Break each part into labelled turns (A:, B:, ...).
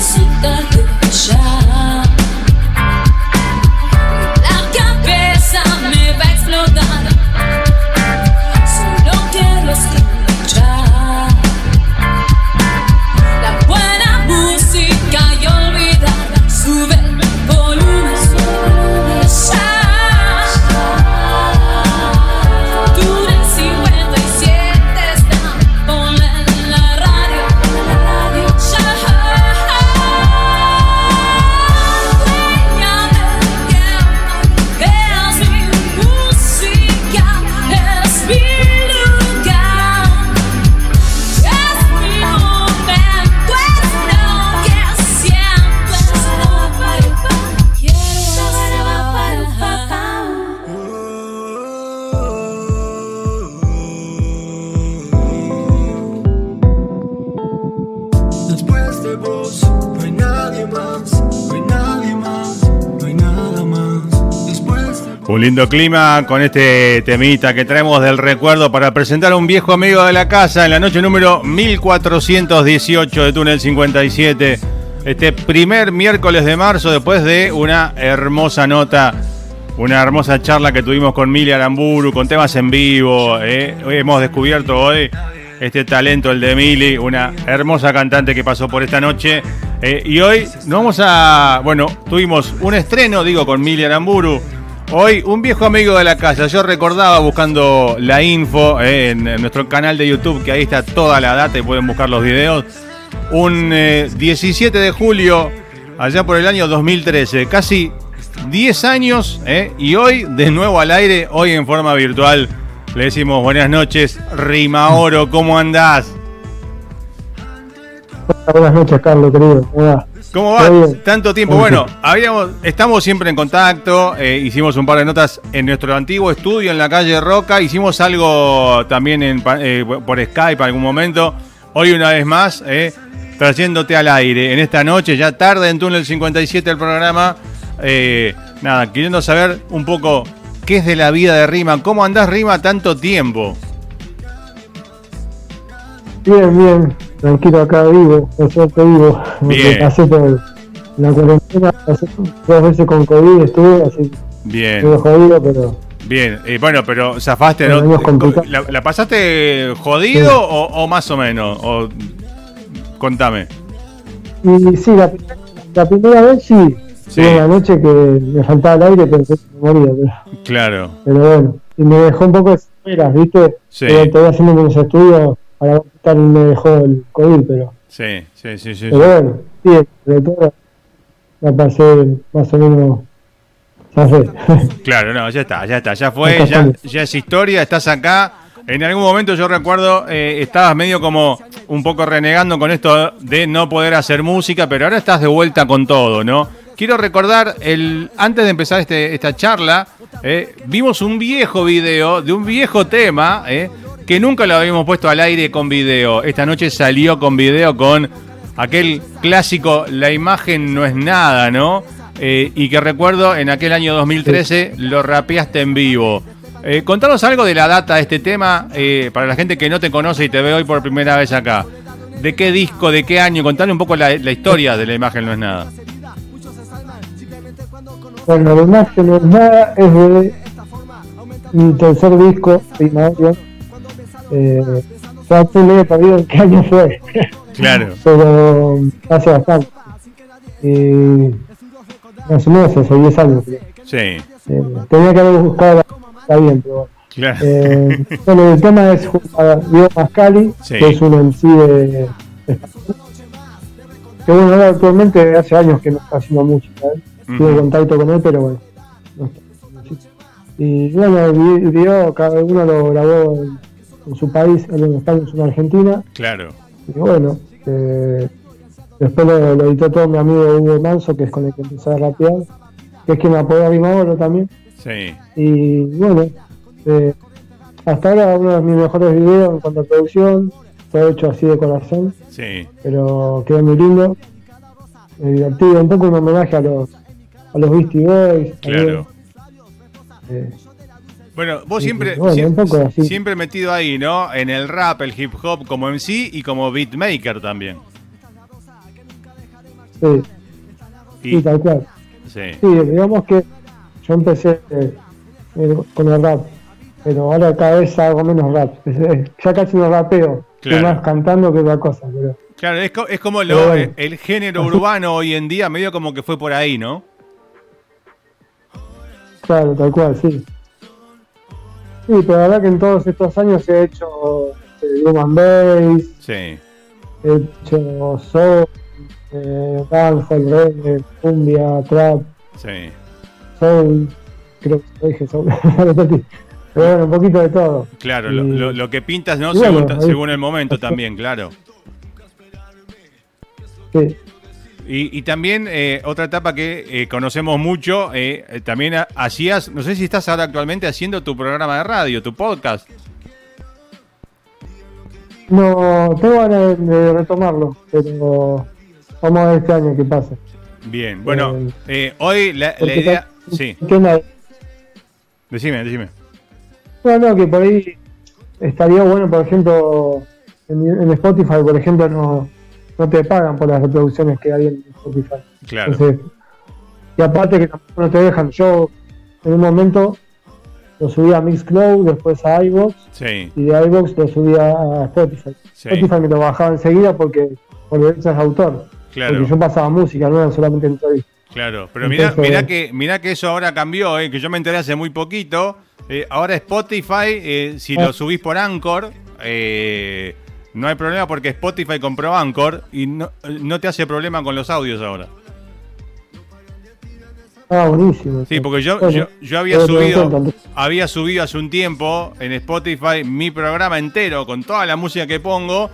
A: suit the hip. Lindo clima con este temita que traemos del recuerdo para presentar a un viejo amigo de la casa en la noche número 1418 de Túnel 57. Este primer miércoles de marzo, después de una hermosa nota, una hermosa charla que tuvimos con Mili Aramburu, con temas en vivo. Eh. Hoy hemos descubierto hoy este talento, el de Mili, una hermosa cantante que pasó por esta noche. Eh, y hoy nos vamos a. Bueno, tuvimos un estreno, digo, con Mili Aramburu Hoy un viejo amigo de la casa, yo recordaba buscando la info eh, en, nuestro canal de YouTube, que ahí está toda la data y pueden buscar los videos. Un 17 eh, de julio, allá por el año 2013, casi 10 años, eh, y hoy de nuevo al aire, hoy en forma virtual. Le decimos buenas noches, Rima Oro, ¿cómo andás?
B: Buenas noches, Carlos, querido.
A: ¿Cómo va? Tanto tiempo. Bueno, habíamos, estamos siempre en contacto. Eh, hicimos un par de notas en nuestro antiguo estudio en la calle Roca. Hicimos algo también en, eh, por Skype algún momento. Hoy una vez más, eh, trayéndote al aire. En esta noche, ya tarde en Túnel 57 el programa. nada, queriendo saber un poco qué es de la vida de Rima. ¿Cómo andás Rima tanto tiempo?
B: Bien, bien tranquilo acá vivo, por suerte vivo. Bien. Pasé por la cuarentena, pasé dos veces con COVID, estuve así.
A: Bien. Estuve jodido, pero. Bien, eh, bueno, pero zafaste, ¿no? ¿La, ¿La, pasaste jodido o, o, más o menos? O, contame.
B: Y sí, la, la primera vez sí. Sí. Una noche que me faltaba el aire, pensé que me moría. Pero,
A: claro.
B: Pero bueno, y me dejó un poco de esperas, ¿viste? Sí. Pero haciendo unos estudios para tal me dejó el COVID, pero.
A: Sí, sí, sí, sí.
B: Pero bueno, sí, de todo la pasé más o menos. Ya fue.
A: Claro, no, ya está, ya está, ya fue, ya, ya es historia, estás acá. En algún momento yo recuerdo, eh, estabas medio como un poco renegando con esto de no poder hacer música, pero ahora estás de vuelta con todo, ¿no? Quiero recordar, el, antes de empezar este, esta charla, eh, vimos un viejo video de un viejo tema, eh, que nunca lo habíamos puesto al aire con video. Esta noche salió con video con aquel clásico La imagen no es nada, ¿no? Eh, y que recuerdo en aquel año 2013 lo rapeaste en vivo. Eh, contanos algo de la data de este tema eh, para la gente que no te conoce y te ve hoy por primera vez acá. ¿De qué disco, de qué año? Contale un poco la, historia de La imagen no es nada.
B: Bueno, La imagen no es nada es de mi tercer disco, Primavera eh, ya perdido en qué año fue.
A: Claro.
B: Pero hace bastante. Y más o menos hace 10 años.
A: Sí.
B: Eh, tenía que haber buscado, está bien, pero
A: Claro.
B: Eh, bueno, el tema es Diego Mascali, que es un MC de, que bueno, actualmente hace años que no está haciendo música, ¿eh? tuve contacto con él, pero bueno. y bueno, el video cada uno lo grabó en, en su país, él en España es una Argentina.
A: Claro.
B: Y bueno, eh, después lo, editó todo mi amigo Hugo Manso, que es con el que empecé a rapear, que es quien me apoyó a mi madre también.
A: Sí.
B: Y bueno, eh, hasta ahora uno de mis mejores videos en cuanto a producción, fue hecho así de corazón.
A: Sí.
B: Pero quedó muy lindo, muy divertido, un poco un homenaje a los, a los Beastie Boys.
A: Claro. Eh, bueno, vos siempre, siempre, metido ahí, ¿no? En el rap, el hip hop como MC y como beatmaker también.
B: Sí. Sí, tal cual.
A: Sí.
B: Sí, digamos que yo empecé eh, eh, con el rap, pero ahora cada vez hago menos rap. Ya casi no rapeo,
A: Claro.
B: más cantando que otra cosa. Pero,
A: Claro, es, co- es como
B: Pero
A: lo,
B: bueno.
A: el género urbano hoy en día, medio como que fue por ahí, ¿no?
B: claro, tal cual, sí. Sí, pero la verdad que en todos estos años he hecho drum and bass,
A: Sí.
B: he hecho soul, eh, dancehall, reggae, cumbia, trap,
A: Sí.
B: soul, creo que dije soul, pero bueno, un poquito de todo.
A: Claro, lo,
B: Y-
A: lo- lo que pintas, ¿no?
B: bueno,
A: según,
B: ahí-
A: según el momento también, claro.
B: Sí.
A: Y, y también eh, otra etapa que eh, conocemos mucho, eh, también ha- hacías, no sé si estás ahora actualmente haciendo tu programa de radio, tu podcast.
B: No, tengo ganas de, retomarlo, pero vamos a ver este año qué pasa.
A: Bien, bueno,
B: Eh,
A: eh, hoy la, idea...
B: está-
A: Sí, decime, decime.
B: No, no, que por ahí estaría bueno, por ejemplo, en, en Spotify, por ejemplo, no, no te pagan por las reproducciones que hay en Spotify.
A: Claro,
B: Entonces, y aparte que tampoco no te dejan, yo en un momento lo subí a Mixcloud, después a iVoox,
A: sí,
B: y de iVoox lo subí a Spotify.
A: sí,
B: Spotify me lo bajaba enseguida porque por derechos de autor.
A: claro.
B: Porque yo pasaba música, no era solamente entrevistas.
A: Claro, pero
B: Entonces-
A: mirá que, mirá que eso ahora cambió, eh, que yo me enteré hace muy poquito. Eh, ahora Spotify, eh, si
B: Ah.
A: lo subís por Anchor, eh, no hay problema porque Spotify compró Anchor y no, no te hace problema con los audios ahora.
B: Ah, buenísimo.
A: Sí, porque yo,
B: Bueno,
A: yo, yo había subido había subido hace un tiempo en Spotify mi programa entero con toda la música que pongo.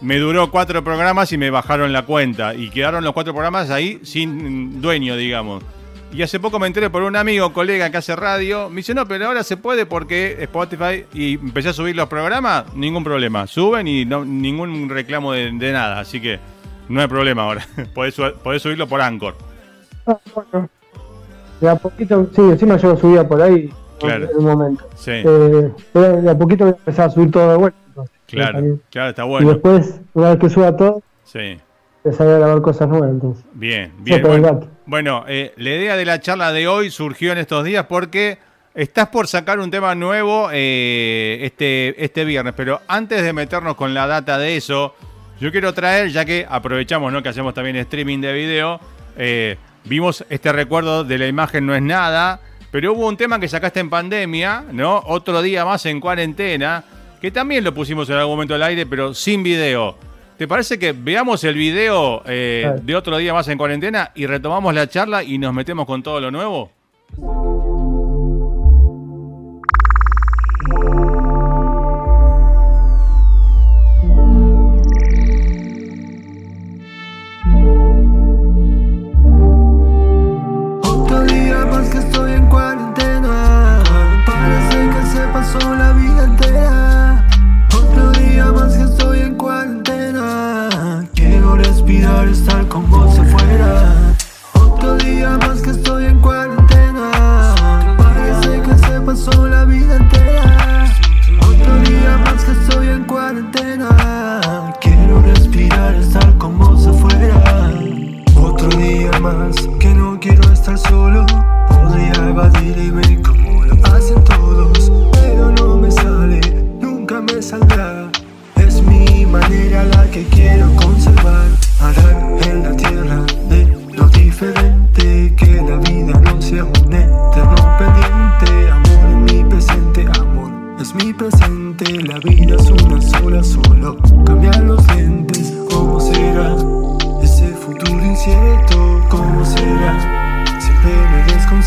A: Me duró cuatro programas y me bajaron la cuenta. Y quedaron los cuatro programas ahí sin dueño, digamos. Y hace poco me enteré por un amigo, colega que hace radio. Me dice, no, pero ahora se puede porque Spotify. Y empecé a subir los programas, ningún problema. Suben y no, ningún reclamo de, de nada. Así que no hay problema ahora. podés, podés subirlo por Anchor.
B: Ah, bueno. De a poquito, sí, encima yo lo subía por ahí
A: Claro.
B: en un momento.
A: Sí,
B: Eh, pero de a poquito voy a empezar a subir todo de vuelta. entonces,
A: claro, claro, está
B: Y
A: bueno.
B: después, una vez que suba todo,
A: Sí.
B: Empezaré a grabar cosas nuevas. Entonces.
A: Bien, bien. bueno, eh, la idea de la charla de hoy surgió en estos días porque estás por sacar un tema nuevo eh, este, este viernes, pero antes de meternos con la data de eso, yo quiero traer, ya que aprovechamos ¿no? que hacemos también streaming de video, eh, vimos este recuerdo de la imagen no es nada, pero hubo un tema que sacaste en pandemia, ¿no? Otro día más en cuarentena, que también lo pusimos en algún momento al aire, pero sin video. ¿Te parece que veamos el video eh, de otro día más en cuarentena y retomamos la charla y nos metemos con todo lo nuevo?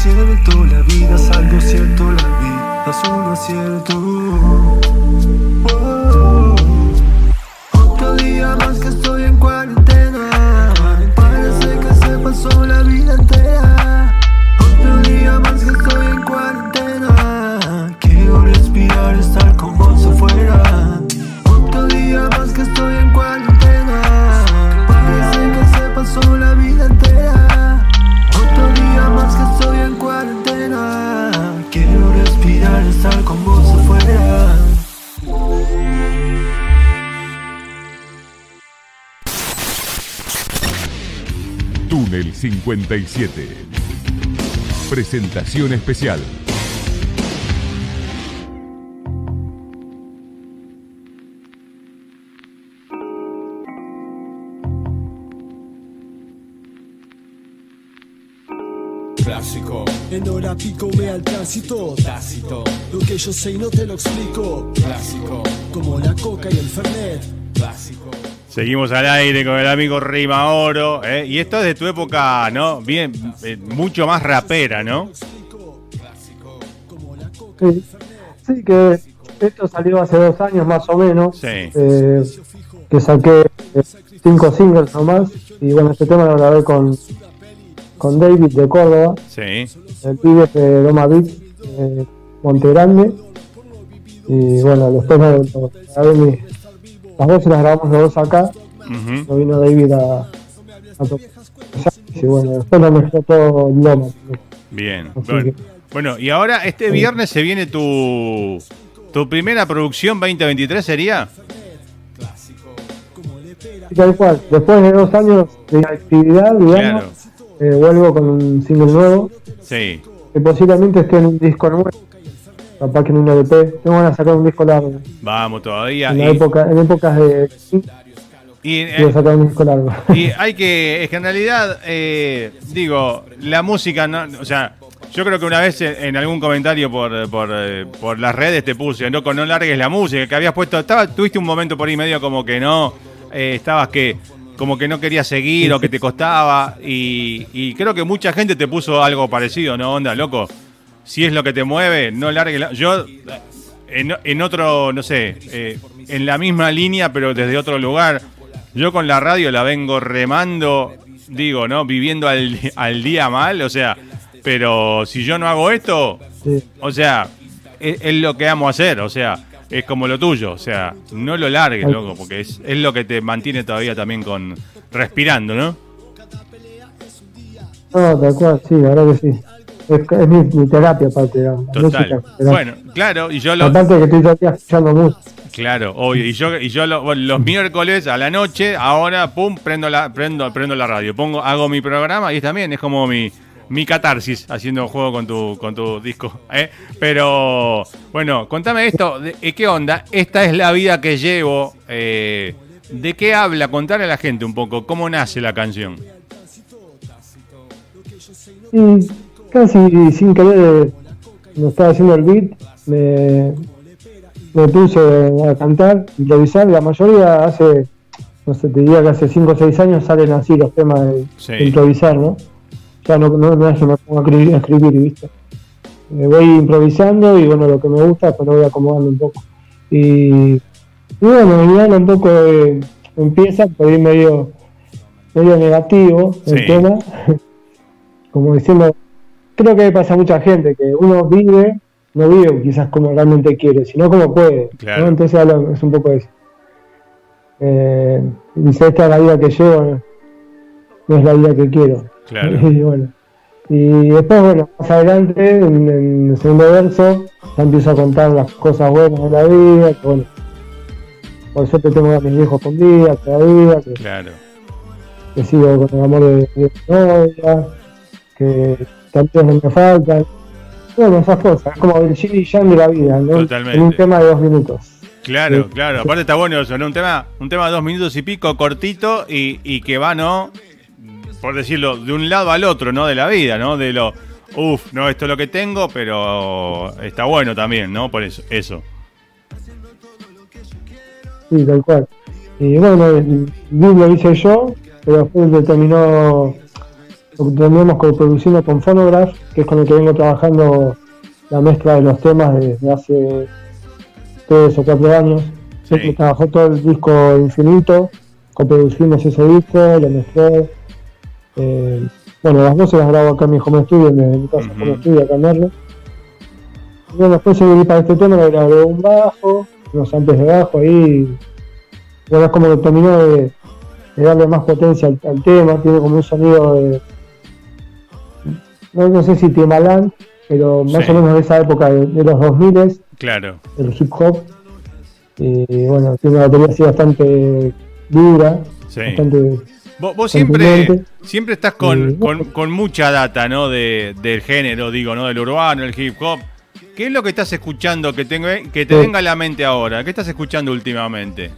C: Me desconcierto, la vida es algo cierto, la vida es un acierto.
D: Túnel 57. Presentación especial.
E: Clásico,
F: En hora pico me al tránsito
E: tácito,
F: Lo que yo sé y no te lo explico
E: clásico,
F: Como la coca y el fernet
E: clásico.
A: Seguimos al aire con el amigo Rima Oro. ¿eh? Y esto es de tu época, ¿no? Bien, eh, mucho más rapera, ¿no?
B: Sí, sí, que esto salió hace dos años más o menos.
A: Sí.
B: eh, que saqué eh, cinco singles nomás. Y bueno, este tema lo grabé con, con David de Córdoba,
A: Sí.
B: el pibe de Loma Beach, eh, Monte Grande. Y bueno, después lo grabé mi- las voces las grabamos los dos acá.
A: Ujú.
B: No vino David a, a tocar. Y bueno, después lo mezcló todo Loma.
A: Bien. Bueno.
B: que-
A: Bueno, y ahora este viernes se viene tu tu primera producción 2023 sería.
B: Y tal cual, después de dos años de actividad, digamos,
A: Claro.
B: eh, vuelvo con un single nuevo,
A: Sí.
B: que posiblemente esté en un disco nuevo, capaz que en un LP. Tengo ganas de sacar un disco largo.
A: Vamos todavía.
B: En,
A: Y,
B: época, en épocas de...
A: y, eh,
B: sacar un disco largo.
A: y hay que, es que en realidad, eh, digo, la música, no, o sea, yo creo que una vez en, algún comentario por, por, eh, por las redes te puse, no, no largues la música, que habías puesto, estaba, tuviste un momento por ahí medio como que no, eh, estabas que, como que no querías seguir o que te costaba, y, y creo que mucha gente te puso algo parecido, ¿no? Onda, loco, si es lo que te mueve, no largues la... Yo, en, en otro, no sé, eh, en la misma línea, pero desde otro lugar. Yo con la radio la vengo remando, digo, ¿no? Viviendo al, al día mal, o sea, pero si yo no hago esto,
B: Sí.
A: o sea, es, es lo que amo hacer, o sea, es como lo tuyo, o sea, no lo largues, loco, porque es, es lo que te mantiene todavía también con respirando, ¿no?
B: No, tal cual, sí, verdad que sí. Es, es mi, mi terapia aparte, digamos. la
A: Total. Bueno, claro, y yo lo,
B: Aparte que estoy día escuchando música.
A: Claro, obvio. Y yo, y yo lo- bueno, los miércoles a la noche, ahora, pum, prendo la, prendo, prendo la radio. Pongo, hago mi programa y también es como mi, mi catarsis haciendo juego con tu, con tu disco. ¿eh? Pero, bueno, contame esto, de- eh, ¿qué onda? Esta es la vida que llevo. eh, ¿De qué habla? Contarle a la gente un poco, ¿cómo nace la canción?
B: Y casi sin querer, me estaba haciendo el beat, me, me puse a cantar, improvisar. La mayoría hace, no sé, te diría que hace 5 o 6 años salen así los temas de,
A: Sí.
B: de improvisar, ¿no? Ya no, no, no es que me pongo a escribir, a escribir, ¿viste? Me voy improvisando y bueno, lo que me gusta, pues lo voy acomodando un poco. Y, y bueno, habla un poco de, empieza por ahí medio, medio negativo el tema, como diciendo, creo que pasa a mucha gente, que uno vive, no vive quizás como realmente quiere, sino como puede. Entonces es un poco eso. Eh, dice, esta es la vida que llevo, no es la vida que quiero.
A: Claro.
B: Y bueno. Y después, bueno, más adelante, en, en el segundo verso, ya empiezo a contar las cosas buenas de la vida, que bueno, por suerte tengo a mis viejos con vida todavía, que,
A: Claro.
B: que sigo con el amor de, de mi novia, que también no me faltan. Bueno, esas cosas, es como el y yang de la vida, ¿no?
A: Totalmente.
B: En un tema de dos minutos.
A: Claro,
B: Sí.
A: claro. Aparte está bueno eso, ¿no? Un tema, un tema de dos minutos y pico, cortito, y, y que va, ¿no? Por decirlo, de un lado al otro, ¿no? De la vida, ¿no? De lo, uff, no, esto es lo que tengo, pero está bueno también, ¿no? Por eso, eso.
B: Sí, tal cual. Y bueno, beat lo hice yo, pero después lo terminó, lo terminamos coproduciendo con Phonograph, que es con el que vengo trabajando la mezcla de los temas desde hace tres o cuatro años.
A: Sí.
B: Siempre trabajó todo el disco infinito, coproducimos ese disco, lo mezclé. Eh, bueno, las voces las grabo acá en mi home studio, en mi casa
A: Ujú.
B: home studio acá en Merlo. Bueno, después seguí para este tema, le grabé un bajo, unos samples de bajo ahí. Bueno, es como que terminó de, de darle más potencia al, al tema, tiene como un sonido de. No, no sé si Timbaland, pero más
A: Sí.
B: o menos de esa época de, de los 2000
A: Claro.
B: el hip hop. Y bueno, tiene una batería así bastante dura,
A: Sí.
B: bastante
A: Vos, vos siempre, siempre estás con,
B: Sí.
A: con- con mucha data, ¿no? De, del género, digo, ¿no? Del urbano, el hip hop. ¿Qué es lo que estás escuchando que, tengo, que te
B: Sí.
A: venga a la mente ahora? ¿Qué estás escuchando últimamente?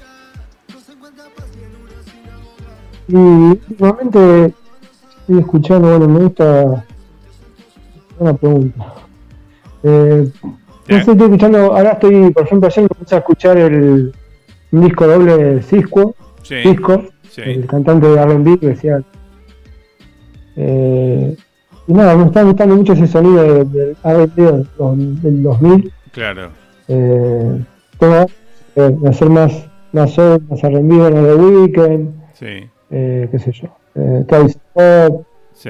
B: Y últimamente estoy escuchando, bueno, me gusta. Una pregunta. Eh, no
A: Bien.
B: sé, estoy escuchando, ahora estoy, por ejemplo, ayer me puse a escuchar el un disco doble de Cisco,
A: Sí,
B: Cisco,
A: sí,
B: el cantante de R&B que decía. Eh, y nada, me está gustando mucho ese sonido de- del R&B del, dos- del 2000.
A: claro.
B: Eh, tengo de de hacer más, más soul, más R&B, bueno, de Weekend,
A: Sí,
B: eh, qué sé yo, eh,
A: sí.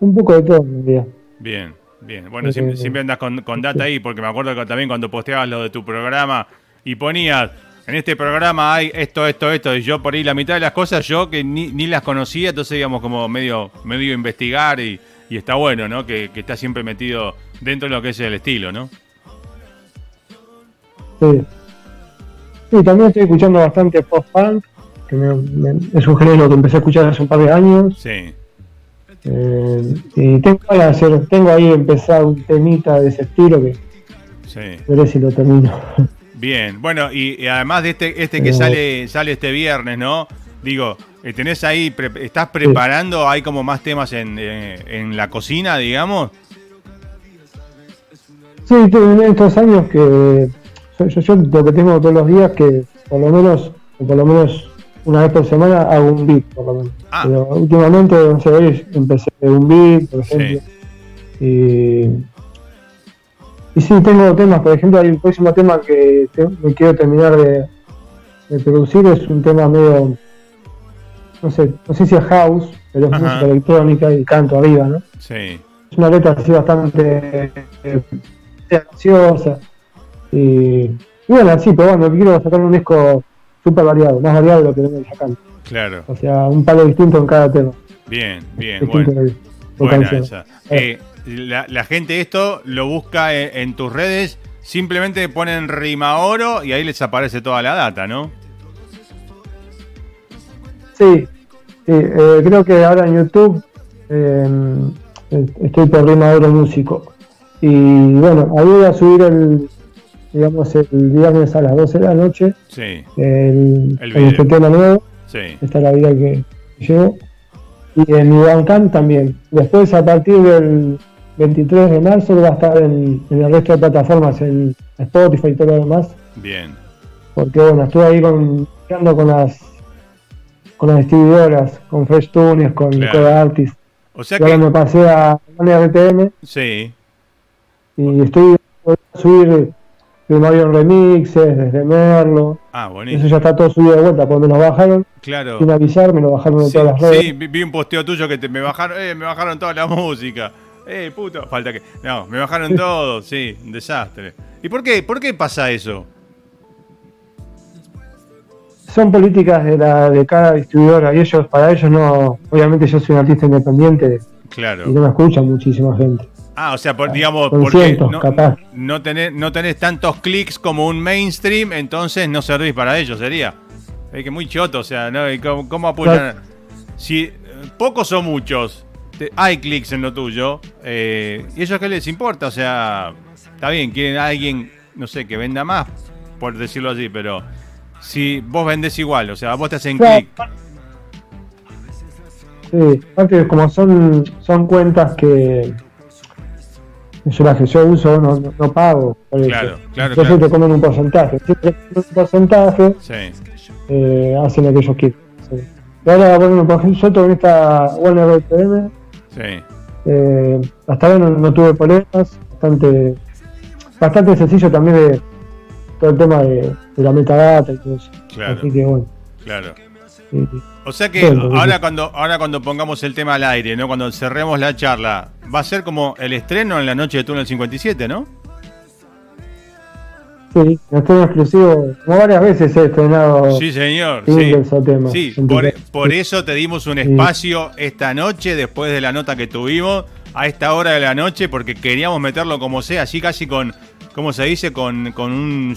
B: un poco de todo en realidad.
A: Bien, bien. Bueno,
B: Sí,
A: siempre,
B: sí,
A: siempre andas con, con data ahí, porque me acuerdo que también cuando posteabas lo de tu programa y ponías, en este programa hay esto, esto, esto, y yo por ahí la mitad de las cosas yo que ni, ni las conocía, entonces íbamos como medio, medio investigar y, y está bueno, ¿no? Que, que está siempre metido dentro de lo que es el estilo, ¿no?
B: Sí. Sí, también estoy escuchando bastante post-punk, que me- me- es un género que empecé a escuchar hace un par de años.
A: Sí,
B: eh, y tengo hacer, tengo ahí empezar un temita de ese estilo que
A: sí.
B: veré si lo termino.
A: Bien, bueno, y, y además de este, este que
B: Pero-
A: sale, sale este viernes, ¿no? Digo, eh, ¿tenés ahí, pre- estás preparando, hay como más temas en, eh, en la cocina, digamos?
B: Sí, tengo en estos años que yo, yo, yo lo que tengo todos los días que por lo menos, por lo menos una vez por semana hago un beat, por lo menos.
A: Ah.
B: Pero últimamente, no sé, empecé un beat, por ejemplo. Y, y sí, tengo temas, por ejemplo, hay un próximo tema que te- me quiero terminar de, de producir, es un tema medio, no sé, no sé si es house, pero es
A: Ajá.
B: música electrónica y canto arriba, ¿no?
A: Sí,
B: es una letra así bastante eh, graciosa y, y bueno así pero bueno quiero sacar un disco súper variado más variado de lo que vengo sacando
A: claro.
B: o sea un palo distinto en cada tema
A: Bien, bien,
B: distinto
A: bueno. Buena esa. Eh, la, la gente esto lo busca en, en tus redes, simplemente ponen rima oro y ahí les aparece toda la data, ¿no?
B: sí, sí, eh, creo que ahora en YouTube eh, estoy por Rima Oro Músico y bueno ahí voy a subir el digamos el viernes a las 12 de la noche
A: Sí,
B: el,
A: El
B: el este
A: video.
B: tema nuevo
A: sí.
B: esta es la vida que llevo. Y en mi Bandcamp también. Después, a partir del 23 de marzo, va a estar en, en el resto de plataformas, en Spotify y todo lo demás.
A: Bien,
B: Porque, bueno, estuve ahí con, con las con las distribuidoras, con Fresh Tunes, con
A: Claro.
B: Coda Artist.
A: o sea
B: Y ahora me
A: que...
B: pasé a RTM
A: Sí,
B: y estoy voy a subir primario remixes desde Merlo.
A: ah,
B: Eso
A: bonito.
B: ya está todo subido de vuelta, porque me lo bajaron
A: Claro.
B: sin avisar, me lo bajaron de
A: Sí,
B: todas las redes.
A: sí, vi, vi un posteo tuyo que te, me bajaron, eh, me bajaron toda la música. Eh, puto, falta que. No, me bajaron todo, sí, un desastre. ¿Y por qué? ¿Por qué pasa eso?
B: son políticas de la de cada distribuidora y ellos para ellos no obviamente yo soy un artista independiente
A: Claro.
B: y no me escucha muchísima gente
A: Ah, o sea, por, digamos,
B: Con
A: porque
B: cientos,
A: no,
B: capaz.
A: no, tenés, no tenés tantos clics como un mainstream, entonces no servís para ellos, sería. Es que muy choto, o sea, ¿no? ¿Y ¿cómo, cómo apoyan? Si eh, pocos o muchos, te- hay clics en lo tuyo, eh, ¿y ellos qué les importa? O sea, está bien, quieren a alguien, no sé, que venda más, por decirlo así, pero si vos vendés igual, o sea, vos te hacen
B: Claro.
A: clic.
B: Sí aparte como son son cuentas que yo las que yo uso no, no, no pago por eso.
A: Claro, claro,
B: entonces
A: claro.
B: te comen un porcentaje un porcentaje
A: Sí,
B: eh, hacen lo que ellos quieren sí. y ahora bueno por ejemplo yo con esta Warner BPM
A: sí,
B: Eh, hasta ahora no, no tuve problemas, bastante, bastante sencillo también de todo el tema de, de la metadata y todo eso.
A: Claro.
B: Así que bueno.
A: claro.
B: sí,
A: O sea que ahora cuando, ahora cuando pongamos el tema al aire, ¿no? Cuando cerremos la charla, va a ser como el estreno en la noche de Túnel 57, ¿no?
B: sí, no estoy exclusivo, como varias veces he estrenado
A: Sí, señor. Sí,
B: temas.
A: Sí, por, por eso te dimos un
B: Sí.
A: espacio esta noche, después de la nota que tuvimos, a esta hora de la noche, porque queríamos meterlo como sea, así casi con, ¿cómo se dice? Con, con un...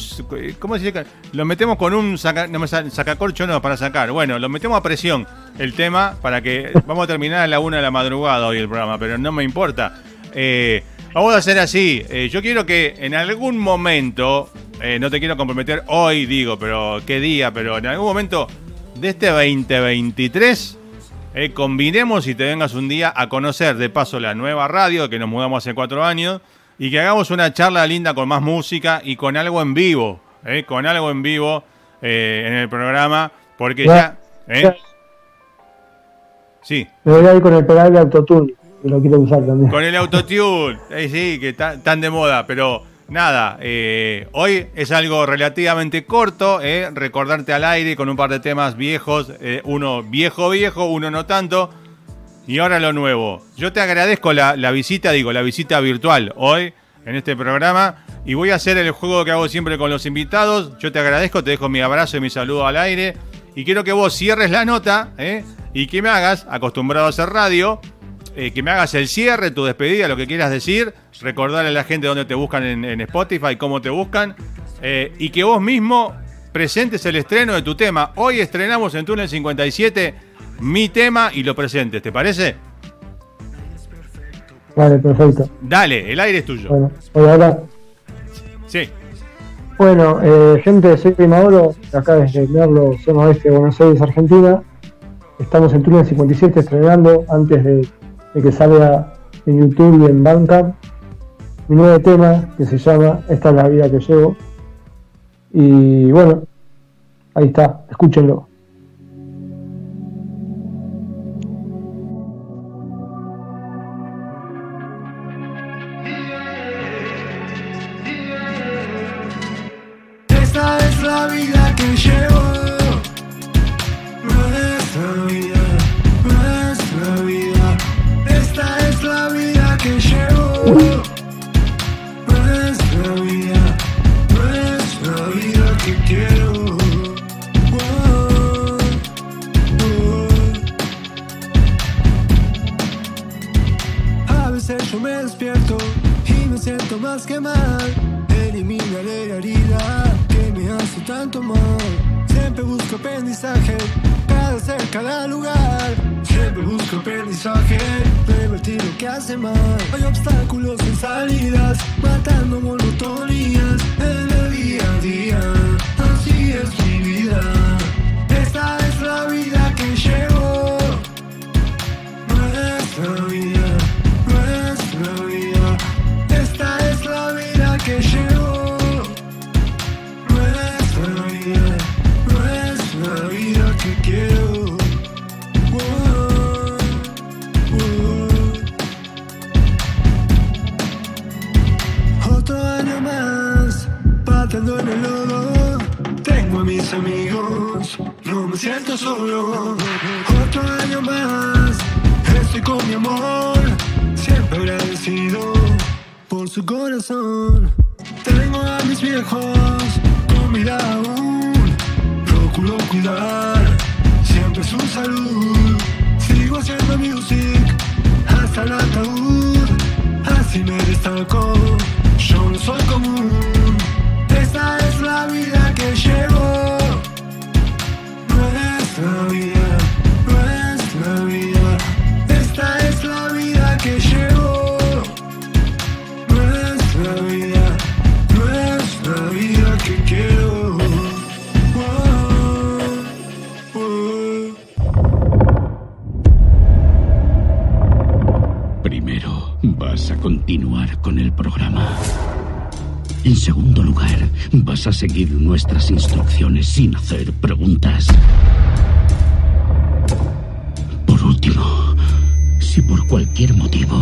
A: ¿Cómo se dice? Lo metemos con un saca, no sacacorcho, no, para sacar. Bueno, lo metemos a presión el tema para que... Vamos a terminar a la una de la madrugada hoy el programa, pero no me importa. Eh, vamos a hacer así. eh, yo quiero que en algún momento, eh, no te quiero comprometer hoy, digo, pero qué día, pero en algún momento de este 2023 eh, combinemos y te vengas un día a conocer de paso la nueva radio, que nos mudamos hace cuatro años, y que hagamos una charla linda con más música y con algo en vivo, eh, con algo en vivo eh, en el programa, porque ya... eh, sí,
B: Me voy a ir con el pedal de autotune, que lo quiero usar también.
A: con el autotune, eh, sí, que está tan de moda, pero nada, eh, hoy es algo relativamente corto, eh, recordarte al aire con un par de temas viejos, eh, uno viejo viejo, uno no tanto, y ahora lo nuevo. Yo te agradezco la, visita, digo, la visita virtual hoy en este programa, y voy a hacer el juego que hago siempre con los invitados. Yo te agradezco, te dejo mi abrazo y mi saludo al aire, y quiero que vos cierres la nota, eh, y que me hagas, acostumbrado a hacer radio, eh, que me hagas el cierre, tu despedida, lo que quieras decir, recordarle a la gente dónde te buscan en, en Spotify, cómo te buscan, eh, y que vos mismo presentes el estreno de tu tema. Hoy estrenamos en Túnel 57 mi tema y lo presentes, ¿te parece?
B: Vale, perfecto.
A: Dale, el aire es tuyo.
B: Bueno.
A: Sí,
B: Bueno, eh, gente, soy Mauro, acá desde Merlo, zona oeste de Buenos Aires, Argentina. Estamos en Túnel 57 estrenando antes de, de que salga en YouTube y en Bandcamp mi nuevo tema que se llama Esta es la vida que llevo. Y bueno, ahí está, escúchenlo.
C: Más que mal. Eliminaré la herida que me hace tanto mal. Siempre busco aprendizaje, cada ser, cada lugar. Siempre busco aprendizaje, revertir lo que hace mal. Hay obstáculos en salidas, matando monotonías en el día a día. Así es Tengo a mis amigos, no me siento solo. Otro año más, estoy con mi amor, siempre agradecido por su corazón. Tengo a mis viejos con mirada aún, procuro cuidar siempre su salud. Sigo haciendo music hasta el ataúd, así me destaco, yo no soy común. Esta es la vida que llevo. Nuestra vida,
D: En segundo lugar, vas a seguir nuestras instrucciones sin hacer preguntas. Por último, si por cualquier motivo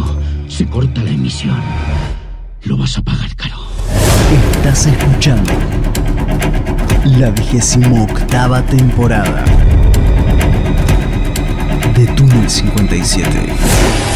D: se corta la emisión, lo vas a pagar caro.
G: Estás escuchando la vigésimo octava temporada de Túnel 57.